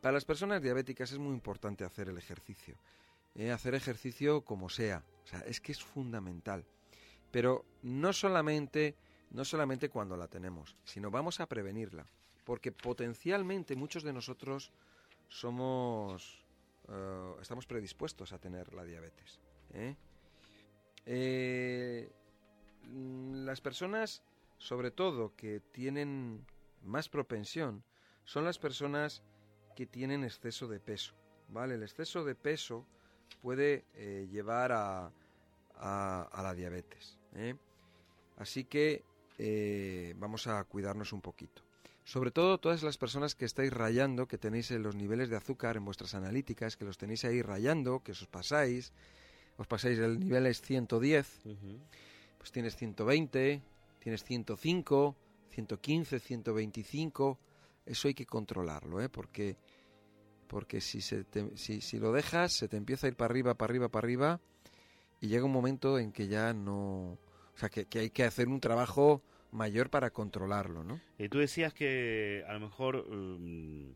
Para las personas diabéticas es muy importante hacer el ejercicio. Eh, hacer ejercicio como sea. O sea, es que es fundamental. Pero no solamente, no solamente cuando la tenemos, sino vamos a prevenirla. Porque potencialmente muchos de nosotros somos eh, estamos predispuestos a tener la diabetes. ¿eh? Las personas, sobre todo, que tienen más propensión, son las personas que tienen exceso de peso. ¿vale? El exceso de peso puede eh, llevar a, a- a la diabetes. ¿eh? Así que eh, vamos a cuidarnos un poquito. Sobre todo todas las personas que estáis rayando, que tenéis los niveles de azúcar en vuestras analíticas, que los tenéis ahí rayando, que os pasáis, os pasáis el nivel es 110, pues tienes 120, tienes 105, 115, 125, eso hay que controlarlo, ¿eh? porque, porque si, se te- si, si lo dejas se te empieza a ir para arriba, para arriba, para arriba y llega un momento en que ya no... O sea, que, hay que hacer un trabajo mayor para controlarlo, ¿no? Eh, tú decías que a lo mejor mm,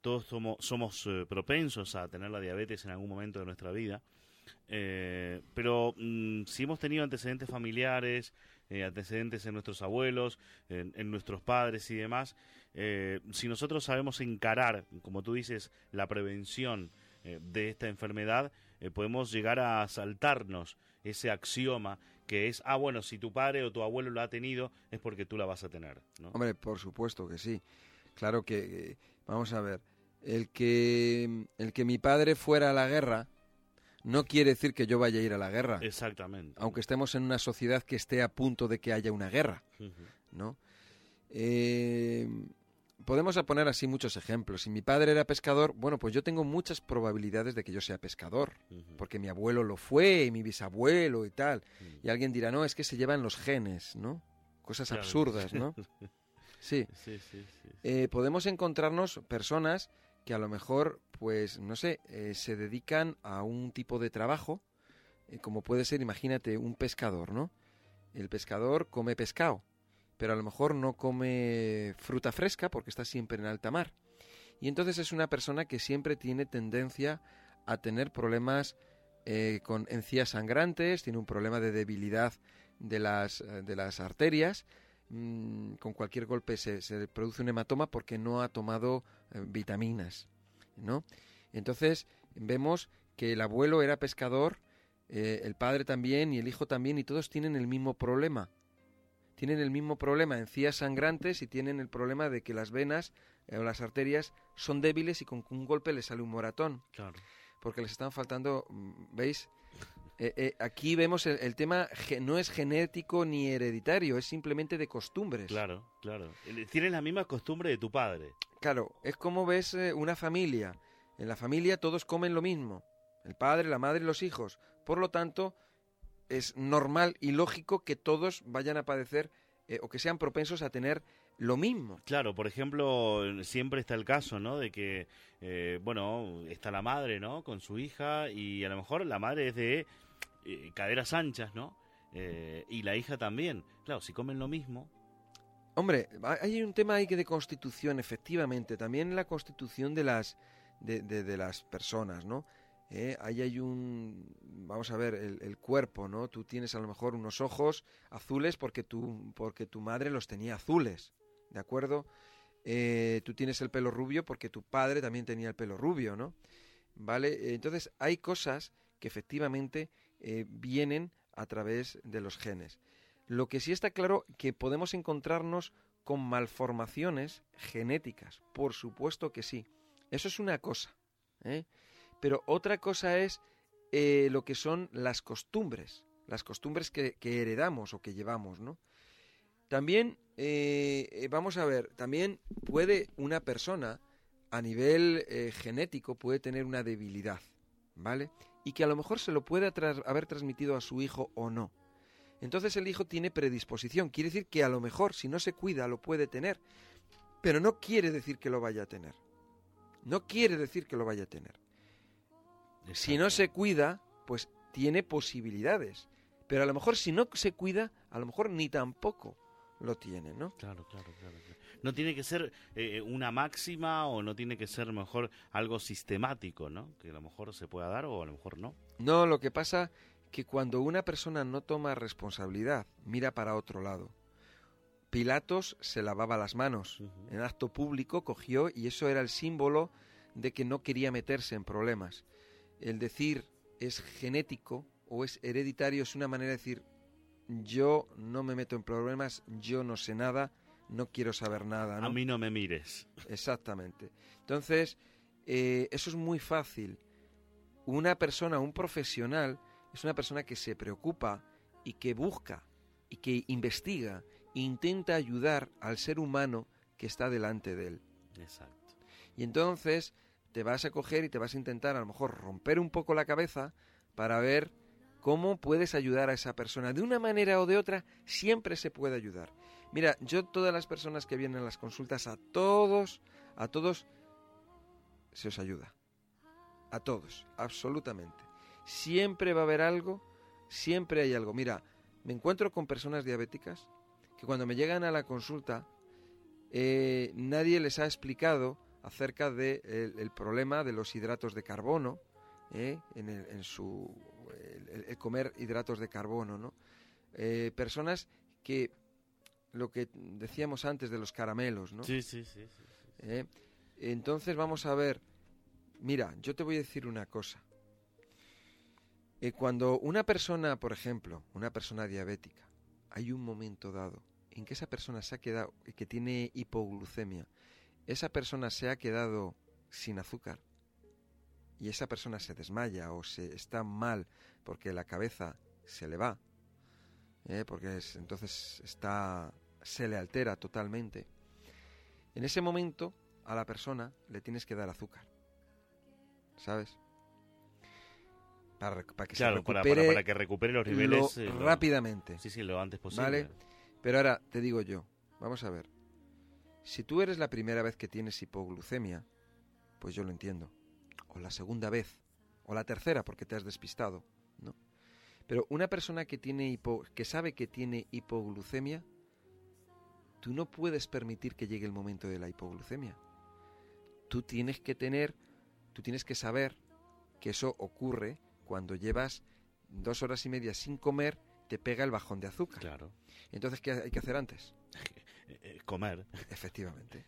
todos somos, somos eh, propensos a tener la diabetes en algún momento de nuestra vida, eh, pero mm, si hemos tenido antecedentes familiares, eh, antecedentes en nuestros abuelos, en, nuestros padres y demás, eh, si nosotros sabemos encarar, como tú dices, la prevención eh, de esta enfermedad, podemos llegar a saltarnos ese axioma que es, ah, bueno, si tu padre o tu abuelo lo ha tenido, es porque tú la vas a tener. ¿no? Hombre, por supuesto que sí. Claro que, vamos a ver, el que, el que mi padre fuera a la guerra no quiere decir que yo vaya a ir a la guerra, Exactamente. aunque estemos en una sociedad que esté a punto de que haya una guerra. ¿no? Eh, podemos poner así muchos ejemplos. Si mi padre era pescador, bueno, pues yo tengo muchas probabilidades de que yo sea pescador, porque mi abuelo lo fue, y mi bisabuelo y tal. Y alguien dirá, no, es que se llevan los genes, ¿no? Cosas Claro. absurdas, ¿no? Sí. Sí, sí, sí, sí. eh, podemos encontrarnos personas que a lo mejor, pues, no sé, eh, se dedican a un tipo de trabajo, eh, como puede ser, imagínate, un pescador, ¿no? El pescador come pescado, pero a lo mejor no come fruta fresca porque está siempre en alta mar. Y entonces es una persona que siempre tiene tendencia a tener problemas eh, con encías sangrantes, tiene un problema de debilidad de las, de las arterias, mm, con cualquier golpe se, se produce un hematoma porque no ha tomado eh, vitaminas, ¿no? Entonces vemos que el abuelo era pescador, eh, el padre también y el hijo también y todos tienen el mismo problema. Tienen el mismo problema, encías sangrantes y tienen el problema de que las venas eh, o las arterias son débiles y con un golpe les sale un moratón Claro. porque les están faltando, mm, ¿veis? Eh, eh, aquí vemos el, el tema, no es genético ni hereditario, es simplemente de costumbres. Claro, claro. Eh, Tienes la misma costumbre de tu padre. Claro, es como ves eh, una familia. En la familia todos comen lo mismo, el padre, la madre y los hijos. Por lo tanto, es normal y lógico que todos vayan a padecer o que sean propensos a tener lo mismo. Claro, por ejemplo, siempre está el caso, ¿no? De que, bueno, está la madre, ¿no? Con su hija y a lo mejor la madre es de eh, caderas anchas, ¿no? Eh, y la hija también. Claro, si comen lo mismo. Hombre, ha- hay un tema ahí que de constitución, efectivamente, también la constitución de las de, las personas, ¿no? Eh, ahí hay un, vamos a ver, el, cuerpo, ¿no? Tú tienes a lo mejor unos ojos azules porque tu, porque tu madre los tenía azules, ¿de acuerdo? Tú tienes el pelo rubio porque tu padre también tenía el pelo rubio, ¿no? ¿Vale? Entonces hay cosas que efectivamente eh, vienen a través de los genes. Lo que sí está claro que podemos encontrarnos con malformaciones genéticas, por supuesto que sí. Eso es una cosa. ¿eh? Pero otra cosa es eh, lo que son las costumbres, las costumbres que, heredamos o que llevamos, ¿no? También, eh, vamos a ver, también puede una persona a nivel genético puede tener una debilidad, ¿vale? Y que a lo mejor se lo puede haber transmitido a su hijo o no. Entonces el hijo tiene predisposición, quiere decir que a lo mejor si no se cuida lo puede tener, pero no quiere decir que lo vaya a tener. No quiere decir que lo vaya a tener. Si no se cuida, pues tiene posibilidades. Pero a lo mejor si no se cuida, a lo mejor ni tampoco lo tiene, ¿no? Claro, claro, claro. No tiene que ser eh, una máxima o no tiene que ser mejor algo sistemático, ¿no? Que a lo mejor se pueda dar o a lo mejor no. No, lo que pasa que cuando una persona no toma responsabilidad, mira para otro lado. Pilatos se lavaba las manos. En acto público cogió y eso era el símbolo de que no quería meterse en problemas. El decir es genético o es hereditario es una manera de decir yo no me meto en problemas, yo no sé nada, no quiero saber nada. A mí no me mires. Exactamente. Entonces, eh, eso es muy fácil. Una persona, un profesional, es una persona que se preocupa y que busca y que investiga e intenta ayudar al ser humano que está delante de él. Exacto. Y entonces te vas a coger y te vas a intentar a lo mejor romper un poco la cabeza para ver cómo puedes ayudar a esa persona. De una manera o de otra, siempre se puede ayudar. Mira, yo todas las personas que vienen a las consultas, a todos, a todos, se os ayuda. A todos, absolutamente. Siempre va a haber algo, siempre hay algo. Mira, me encuentro con personas diabéticas que cuando me llegan a la consulta, eh, nadie les ha explicado acerca del de el, problema de los hidratos de carbono eh, en, en, su el, comer hidratos de carbono, ¿no? Eh, personas que lo que decíamos antes de los caramelos, ¿no? Sí, sí, sí. Eh, entonces vamos a ver, mira, yo te voy a decir una cosa. Eh, cuando una persona, por ejemplo, una persona diabética, hay un momento dado en que esa persona se ha quedado, que tiene hipoglucemia, esa persona se ha quedado sin azúcar y esa persona se desmaya o se está mal porque la cabeza se le va, ¿eh? porque entonces está se le altera totalmente. En ese momento a la persona le tienes que dar azúcar, ¿sabes? Para, que se recupere para, que recupere los niveles eh, rápidamente. Sí, sí, lo antes posible. ¿Vale? Pero ahora te digo yo, vamos a ver. Si tú eres la primera vez que tienes hipoglucemia, pues yo lo entiendo. O la segunda vez, o la tercera porque te has despistado, ¿no? Pero una persona que tiene hipo, que sabe que tiene hipoglucemia, tú no puedes permitir que llegue el momento de la hipoglucemia. Tú tienes que tener, tú tienes que saber que eso ocurre cuando llevas dos horas y media sin comer, te pega el bajón de azúcar. Claro. Entonces, ¿qué hay que hacer antes? Eh, comer. Efectivamente.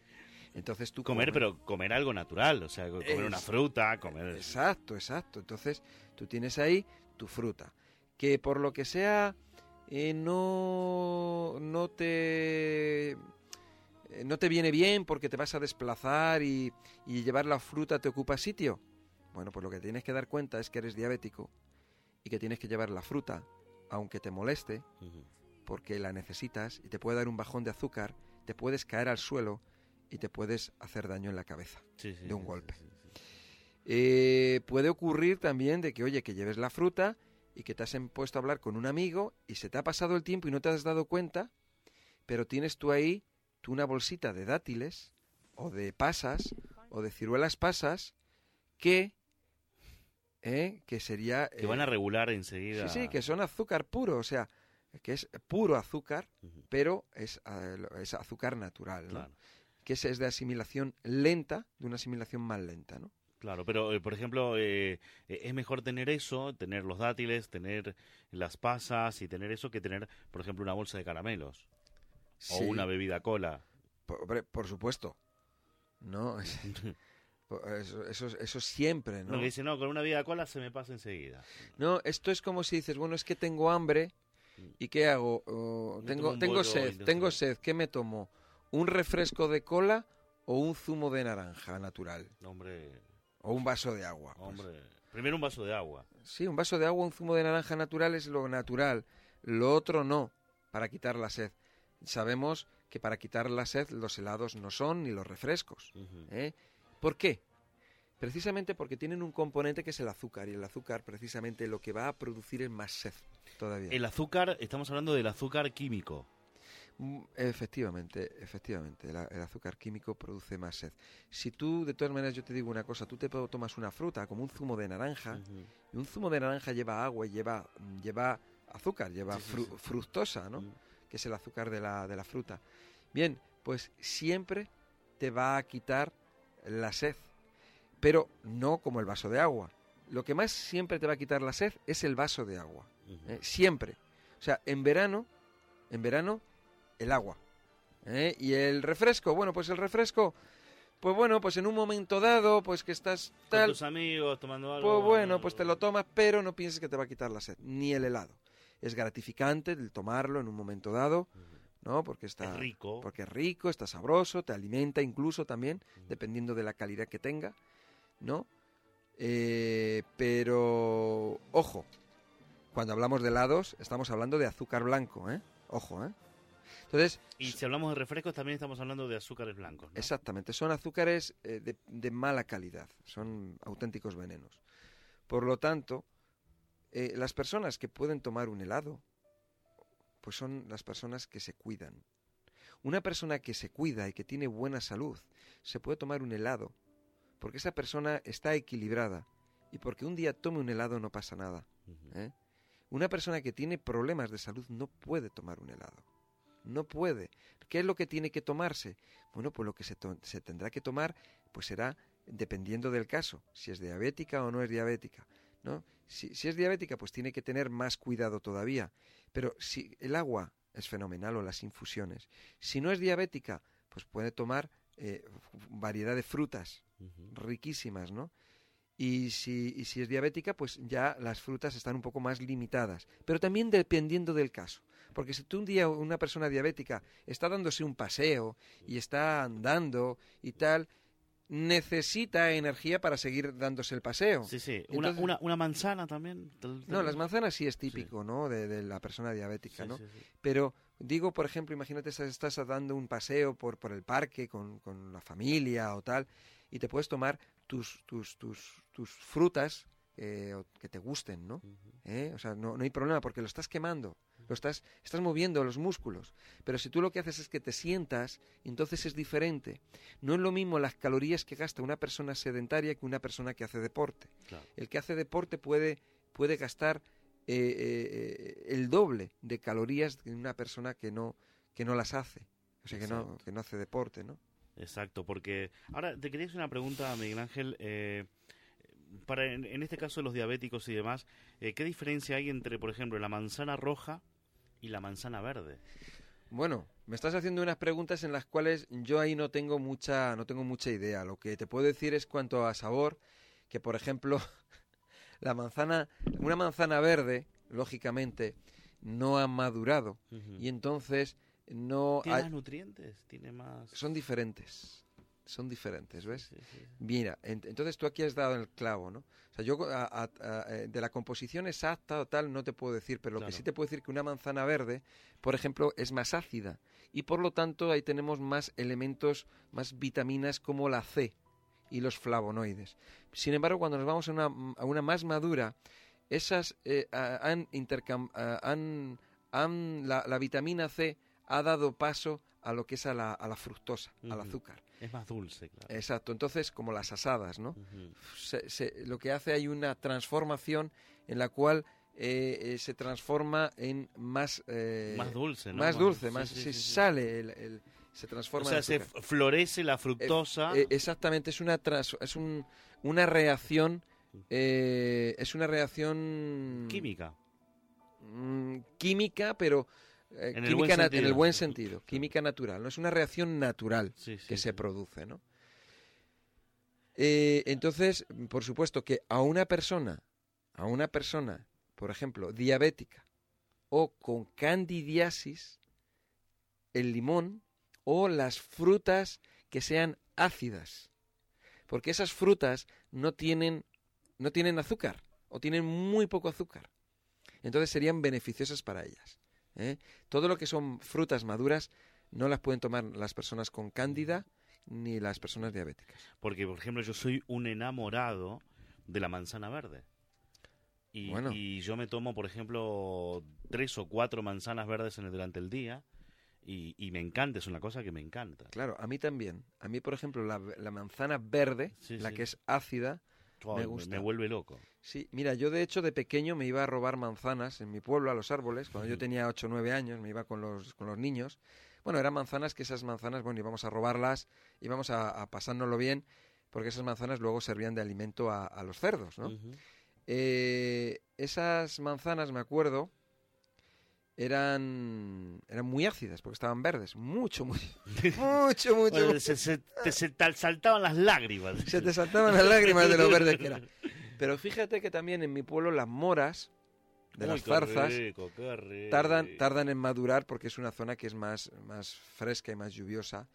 Entonces tú comer, pero comer algo natural, o sea, comer una fruta, comer. Exacto, exacto. Entonces tú tienes ahí tu fruta, que por lo que sea eh, no no te eh, no te viene bien porque te vas a desplazar y, y llevar la fruta te ocupa sitio. Bueno, pues lo que tienes que dar cuenta es que eres diabético y que tienes que llevar la fruta, aunque te moleste, porque la necesitas y te puede dar un bajón de azúcar, te puedes caer al suelo y te puedes hacer daño en la cabeza de un golpe. Eh, puede ocurrir también de que, oye, que lleves la fruta y que te has puesto a hablar con un amigo y se te ha pasado el tiempo y no te has dado cuenta, pero tienes tú ahí tú una bolsita de dátiles o de pasas o de ciruelas pasas que ¿eh? que sería... que van a eh, regular enseguida. Sí, sí, que son azúcar puro, o sea, que es puro azúcar, pero es, eh, es, azúcar natural, Que es, es, de asimilación lenta, de una asimilación más lenta, ¿no? Claro, pero por ejemplo, es mejor tener eso, tener los dátiles, tener las pasas y tener eso que tener, por ejemplo, una bolsa de caramelos o una bebida cola. Por, por supuesto. No, Eso, eso, eso siempre, ¿no? No, dice, no, con una vida cola se me pasa enseguida. No, esto es como si dices, bueno, es que tengo hambre y ¿qué hago? tengo tengo sed, tengo sed, ¿qué me tomo? ¿Un refresco de cola o un zumo de naranja natural? Hombre. O un vaso de agua. Pues. Hombre. Primero un vaso de agua. Sí, un vaso de agua, un zumo de naranja natural es lo natural. Lo otro no, para quitar la sed. Sabemos que para quitar la sed los helados no son ni los refrescos. ¿eh? ¿Por qué? Precisamente porque tienen un componente que es el azúcar y el azúcar precisamente lo que va a producir es más sed todavía. El azúcar, estamos hablando del azúcar químico. Mm, Efectivamente, efectivamente, el, azúcar químico produce más sed. Si tú, de todas maneras, yo te digo una cosa, tú te tomas una fruta como un zumo de naranja, y un zumo de naranja lleva agua y lleva, lleva azúcar, lleva Sí, sí, fru- sí. fructosa, ¿no? Mm. Que es el azúcar de la, de la fruta. Bien, pues siempre te va a quitar la sed, pero no como el vaso de agua. Lo que más siempre te va a quitar la sed es el vaso de agua. ¿eh? Siempre. O sea, en verano, en verano, el agua. ¿eh? Y el refresco, bueno, pues el refresco, pues bueno, pues en un momento dado, pues que estás Con tal, tus amigos tomando algo. pues bueno, pues te lo tomas, pero no pienses que te va a quitar la sed, ni el helado. Es gratificante el tomarlo en un momento dado, ¿no? Porque está Es rico. porque es rico, está sabroso, te alimenta incluso también, dependiendo de la calidad que tenga, ¿no? Eh, pero, ojo, cuando hablamos de helados, estamos hablando de azúcar blanco, ¿eh? Ojo, ¿eh? Entonces, Y si hablamos de refrescos, también estamos hablando de azúcares blancos. ¿no? exactamente, son azúcares eh, de, de mala calidad, son auténticos venenos. Por lo tanto, eh, las personas que pueden tomar un helado, pues son las personas que se cuidan. Una persona que se cuida y que tiene buena salud, se puede tomar un helado, porque esa persona está equilibrada y porque un día tome un helado no pasa nada. ¿eh? Una persona que tiene problemas de salud no puede tomar un helado. No puede. ¿Qué es lo que tiene que tomarse? Bueno, pues lo que se, tendrá que tomar pues será dependiendo del caso, si es diabética o no es diabética. ¿no? Si, si es diabética, pues tiene que tener más cuidado todavía. Pero si el agua es fenomenal o las infusiones. Si no es diabética, pues puede tomar eh, variedad de frutas riquísimas, ¿no? Y si, y si es diabética, pues ya las frutas están un poco más limitadas. Pero también dependiendo del caso. Porque si tú un día una persona diabética está dándose un paseo y está andando y tal, necesita energía para seguir dándose el paseo. Sí, sí. Una, Entonces- una, una manzana también. No, las manzanas sí es típico, ¿no? De, de la persona diabética, Sí, ¿no? sí. Pero digo, por ejemplo, imagínate, estás, estás dando un paseo por, por el parque con, con la familia o tal, y te puedes tomar tus, tus, tus, tus frutas eh, que te gusten, ¿no? ¿Eh? O sea, no, no hay problema porque lo estás quemando, lo estás, estás moviendo los músculos. Pero si tú lo que haces es que te sientas, entonces es diferente. No es lo mismo las calorías que gasta una persona sedentaria que una persona que hace deporte. Claro. El que hace deporte puede, puede gastar eh, eh, el doble de calorías que una persona que no, que no las hace. O sea, que no, que no hace deporte, ¿no? Exacto, porque ahora te quería hacer una pregunta, Miguel Ángel. eh, para en, en este caso de los diabéticos y demás, eh, ¿qué diferencia hay entre, por ejemplo, la manzana roja y la manzana verde? Bueno, me estás haciendo unas preguntas en las cuales yo ahí no tengo mucha, no tengo mucha idea. Lo que te puedo decir es cuanto a sabor, que por ejemplo, la manzana, una manzana verde, lógicamente, no ha madurado y entonces no ¿Tiene hay- más nutrientes? ¿Tiene más...? son diferentes, son diferentes, ¿ves? Sí, sí, sí. Mira, ent- entonces tú aquí has dado el clavo, ¿no? O sea, yo a- a- a- eh, de la composición exacta o tal no te puedo decir, pero lo que sí te puedo decir que una manzana verde, por ejemplo, es más ácida y por lo tanto ahí tenemos más elementos, más vitaminas como la C y los flavonoides. Sin embargo, cuando nos vamos a una, a una más madura, esas eh, han han, han- la, la vitamina C ha dado paso a lo que es a la, a la fructosa, al azúcar. Es más dulce, claro. Exacto, entonces como las asadas, ¿no? Ujú. se- se- lo que hace hay una transformación en la cual eh, eh, se transforma en más eh, más dulce, ¿no? más dulce, sí, más sí, se sí, sale el, el- se O transforma sea, en se florece la fructosa. Eh, exactamente es una trans- es un- una reacción eh, es una reacción química. mm, química pero eh, En el química buen na- en el sentido. buen sentido química natural no es una reacción natural Sí, sí, que sí. se produce, ¿no? Eh, entonces, por supuesto que a una persona, a una persona, por ejemplo, diabética o con candidiasis, el limón o las frutas que sean ácidas, porque esas frutas no tienen no tienen azúcar o tienen muy poco azúcar. Entonces serían beneficiosas para ellas. ¿Eh? Todo lo que son frutas maduras no las pueden tomar las personas con cándida ni las personas diabéticas. Porque, por ejemplo, yo soy un enamorado de la manzana verde. Y, Bueno. y yo me tomo, por ejemplo, tres o cuatro manzanas verdes en el, durante el día y, y me encanta, es una cosa que me encanta. Claro, a mí también. A mí, por ejemplo, la, la manzana verde, Sí, la sí. que es ácida, Me gusta. vuelve loco. Sí, mira, yo de hecho de pequeño me iba a robar manzanas en mi pueblo, a los árboles. Cuando yo tenía 8 o 9 años me iba con los, con los niños. Bueno, eran manzanas que esas manzanas, bueno, íbamos a robarlas, íbamos a, a pasárnoslo bien, porque esas manzanas luego servían de alimento a, a los cerdos, ¿no? Eh, esas manzanas, me acuerdo, eran, eran muy ácidas, porque estaban verdes. Mucho, muy, mucho, mucho. Bueno, mucho. se, se- te se tal- saltaban las lágrimas. Se te saltaban las lágrimas de lo verde que era. Pero fíjate que también en mi pueblo las moras de Uy, las zarzas rico, tardan, tardan en madurar porque es una zona que es más, más fresca y más lluviosa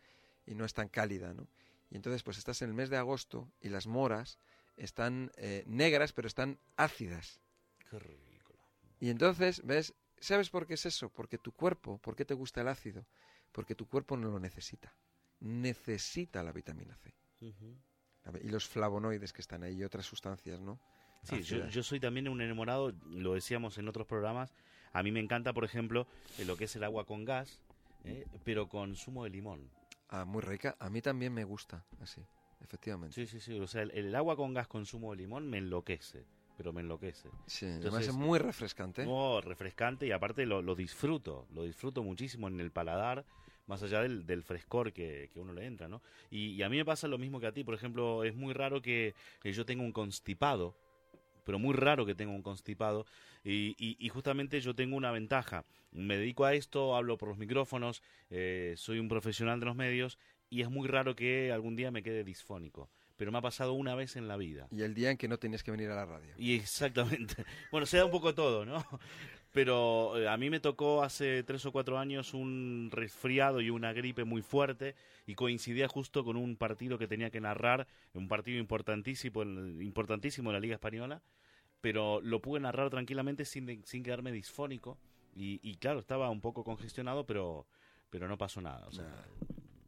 y no es tan cálida, ¿no? Y entonces pues estás en el mes de agosto y las moras están eh, negras pero están ácidas. Qué rico. Y entonces, ¿ves? ¿Sabes por qué es eso? Porque tu cuerpo, ¿por qué te gusta el ácido? Porque tu cuerpo no lo necesita. Necesita la vitamina C. Y los flavonoides que están ahí y otras sustancias, ¿no? Sí, yo soy también un enamorado, lo decíamos en otros programas. A mí me encanta, por ejemplo, eh, lo que es el agua con gas, eh, pero con zumo de limón. Ah, muy rica. A mí también me gusta, así, efectivamente. Sí, sí, sí. O sea, el, el agua con gas con zumo de limón me enloquece, pero me enloquece. Sí, además Entonces- es muy refrescante. Oh, refrescante y aparte lo, lo disfruto, lo disfruto muchísimo en el paladar, más allá del, del frescor que, que uno le entra, ¿no? Y, y a mí me pasa lo mismo que a ti, por ejemplo, es muy raro que, que yo tenga un constipado, pero muy raro que tenga un constipado, y, y- y justamente yo tengo una ventaja, me dedico a esto, hablo por los micrófonos, eh, soy un profesional de los medios, y es muy raro que algún día me quede disfónico, pero me ha pasado una vez en la vida. Y el día en que no tenías que venir a la radio. Y exactamente. Bueno, se da un poco todo, ¿no? Pero eh, a mí me tocó hace tres o cuatro años un resfriado y una gripe muy fuerte y coincidía justo con un partido que tenía que narrar, un partido importantísimo, importantísimo en la Liga Española, pero lo pude narrar tranquilamente sin, sin quedarme disfónico y, y claro, estaba un poco congestionado, pero, pero no pasó nada. O sea,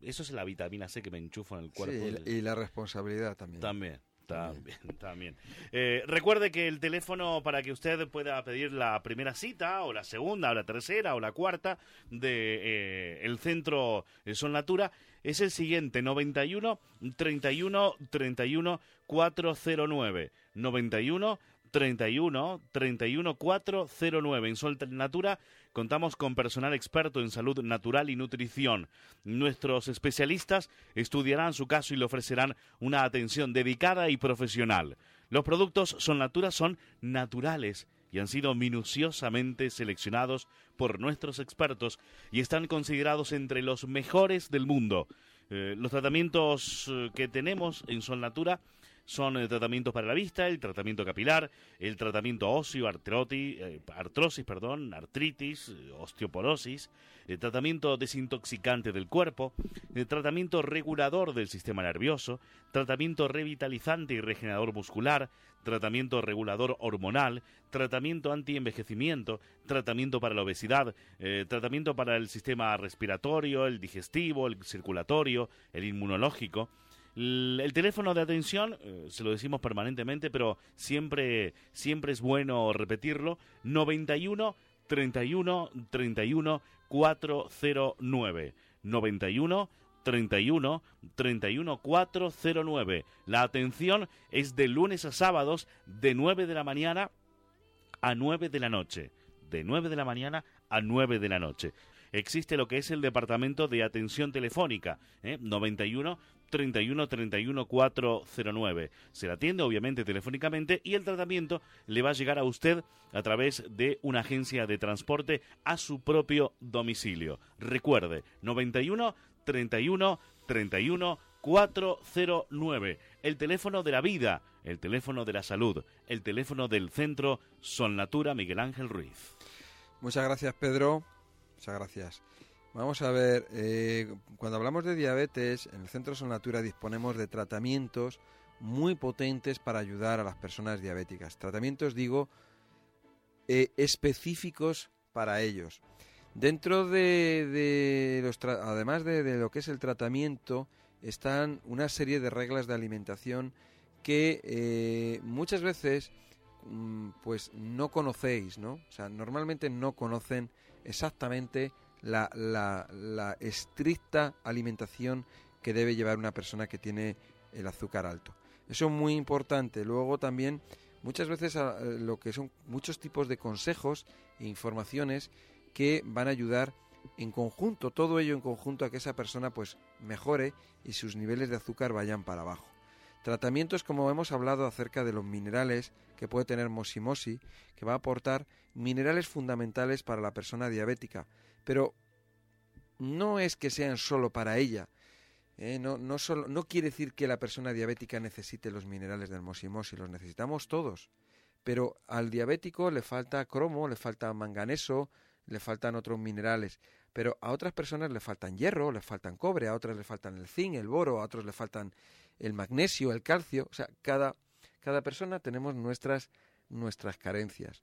eso es la vitamina C que me enchufo en el cuerpo. Sí, y la- responsabilidad también. También, también, también. Eh, recuerde que el teléfono para que usted pueda pedir la primera cita, o la segunda, o la tercera, o la cuarta de eh, el centro eh, Sol Natura es el siguiente: 91 31 31 409. 91 31 31 409. En Sol Natura contamos con personal experto en salud natural y nutrición. Nuestros especialistas estudiarán su caso y le ofrecerán una atención dedicada y profesional. Los productos Sol Natura son naturales y han sido minuciosamente seleccionados por nuestros expertos y están considerados entre los mejores del mundo. Eh, los tratamientos eh, que tenemos en Sol Natura son el tratamiento para la vista, el tratamiento capilar, el tratamiento óseo, eh, artrosis, perdón, artritis, eh, osteoporosis, el tratamiento desintoxicante del cuerpo, el tratamiento regulador del sistema nervioso, tratamiento revitalizante y regenerador muscular, tratamiento regulador hormonal, tratamiento antienvejecimiento, tratamiento para la obesidad, eh, tratamiento para el sistema respiratorio, el digestivo, el circulatorio, el inmunológico. El, el teléfono de atención, eh, se lo decimos permanentemente, pero siempre, siempre es bueno repetirlo, 91 31 31 409. 91 31 31 409. La atención es de lunes a sábados de 9 de la mañana a 9 de la noche. De 9 de la mañana a 9 de la noche. Existe lo que es el departamento de atención telefónica, ¿eh? 91 31 31 409. Se le atiende obviamente telefónicamente y el tratamiento le va a llegar a usted a través de una agencia de transporte a su propio domicilio. Recuerde, 91 31 31 409. El teléfono de la vida, el teléfono de la salud, el teléfono del centro Sol Natura Miguel Ángel Ruiz. Muchas gracias, Pedro. Muchas gracias. Vamos a ver, eh, cuando hablamos de diabetes, en el Centro Sol Natura disponemos de tratamientos muy potentes para ayudar a las personas diabéticas. Tratamientos, digo, eh, específicos para ellos. Dentro de, de los además de, de lo que es el tratamiento están una serie de reglas de alimentación que eh, muchas veces mm, pues no conocéis, ¿no? O sea, normalmente no conocen exactamente la, la, estricta alimentación que debe llevar una persona que tiene el azúcar alto. Eso es muy importante. Luego también muchas veces lo que son muchos tipos de consejos e informaciones que van a ayudar en conjunto, todo ello en conjunto a que esa persona pues mejore y sus niveles de azúcar vayan para abajo. Tratamientos como hemos hablado acerca de los minerales que puede tener Mosimosi, que va a aportar minerales fundamentales para la persona diabética, pero no es que sean solo para ella, ¿eh? no, no, solo, no quiere decir que la persona diabética necesite los minerales del Mosimosi, los necesitamos todos, pero al diabético le falta cromo, le falta manganeso, le faltan otros minerales, pero a otras personas le faltan hierro, le faltan cobre, a otras le faltan el zinc, el boro, a otros le faltan el magnesio, el calcio, o sea, cada, cada persona tenemos nuestras, nuestras carencias.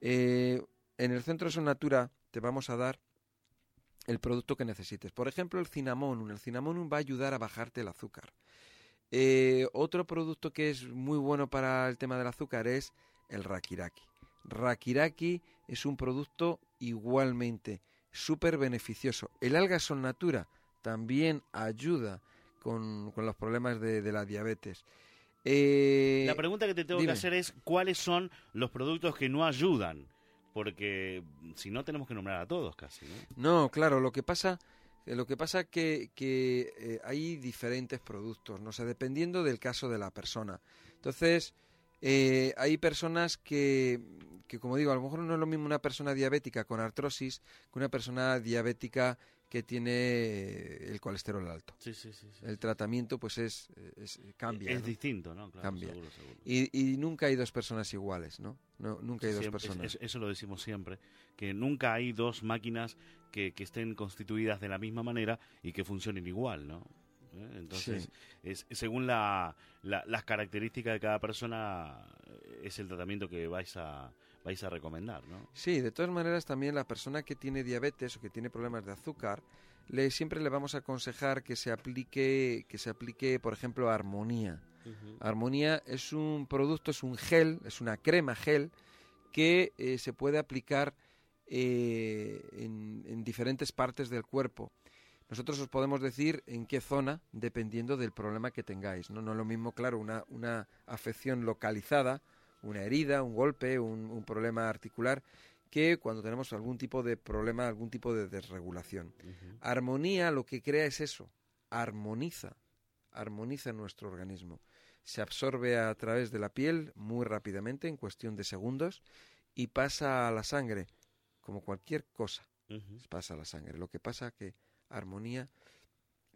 Eh, en el centro de Natura te vamos a dar el producto que necesites. Por ejemplo, el cinnamon. El cinnamon va a ayudar a bajarte el azúcar. Eh, otro producto que es muy bueno para el tema del azúcar es el rakiraki. Rakiraki es un producto igualmente súper beneficioso. El alga son natura también ayuda con, los problemas de, la diabetes. Eh, la pregunta que te tengo que hacer es cuáles son los productos que no ayudan, porque si no tenemos que nombrar a todos casi. No, no claro, lo que pasa lo que pasa que, que eh, hay diferentes productos, no sé, dependiendo del caso de la persona. Entonces, eh, hay personas que, que, como digo, a lo mejor no es lo mismo una persona diabética con artrosis que una persona diabética que tiene el colesterol alto. Sí, sí, sí, el tratamiento pues es, cambia. Es distinto, ¿no? cambia. Y, y, nunca hay dos personas iguales, ¿no? no nunca hay dos personas. eso lo decimos siempre, que nunca hay dos máquinas que, que estén constituidas de la misma manera y que funcionen igual, ¿no? ¿eh? Entonces, es, según la, las características de cada persona, es el tratamiento que vais a, vais a recomendar, ¿no? Sí, de todas maneras también la persona que tiene diabetes o que tiene problemas de azúcar, le, siempre le vamos a aconsejar que se aplique, que se aplique, por ejemplo, armonía. Armonía es un producto, es un gel, es una crema gel que eh, se puede aplicar eh, en, en, diferentes partes del cuerpo. Nosotros os podemos decir en qué zona, dependiendo del problema que tengáis. No, no es lo mismo, claro, una, una afección localizada, una herida, un golpe, un, problema articular, que cuando tenemos algún tipo de problema, algún tipo de desregulación. Armonía lo que crea es eso, armoniza, armoniza nuestro organismo. Se absorbe a través de la piel muy rápidamente, en cuestión de segundos, y pasa a la sangre, como cualquier cosa, pasa a la sangre. Lo que pasa que armonía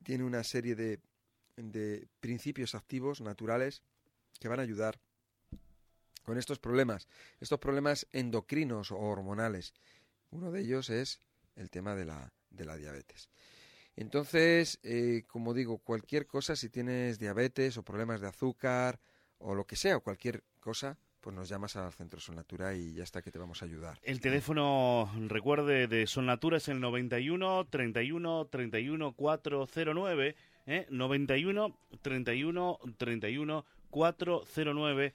tiene una serie de, de principios activos naturales que van a ayudar con estos problemas, estos problemas endocrinos o hormonales. Uno de ellos es el tema de la, de la diabetes. Entonces, eh, como digo, cualquier cosa, si tienes diabetes o problemas de azúcar o lo que sea, o cualquier cosa, pues nos llamas al Centro Sol Natura y ya está que te vamos a ayudar. El teléfono, recuerde, de Sol Natura es el 91 31 31 409, ¿eh? 91 31 31 409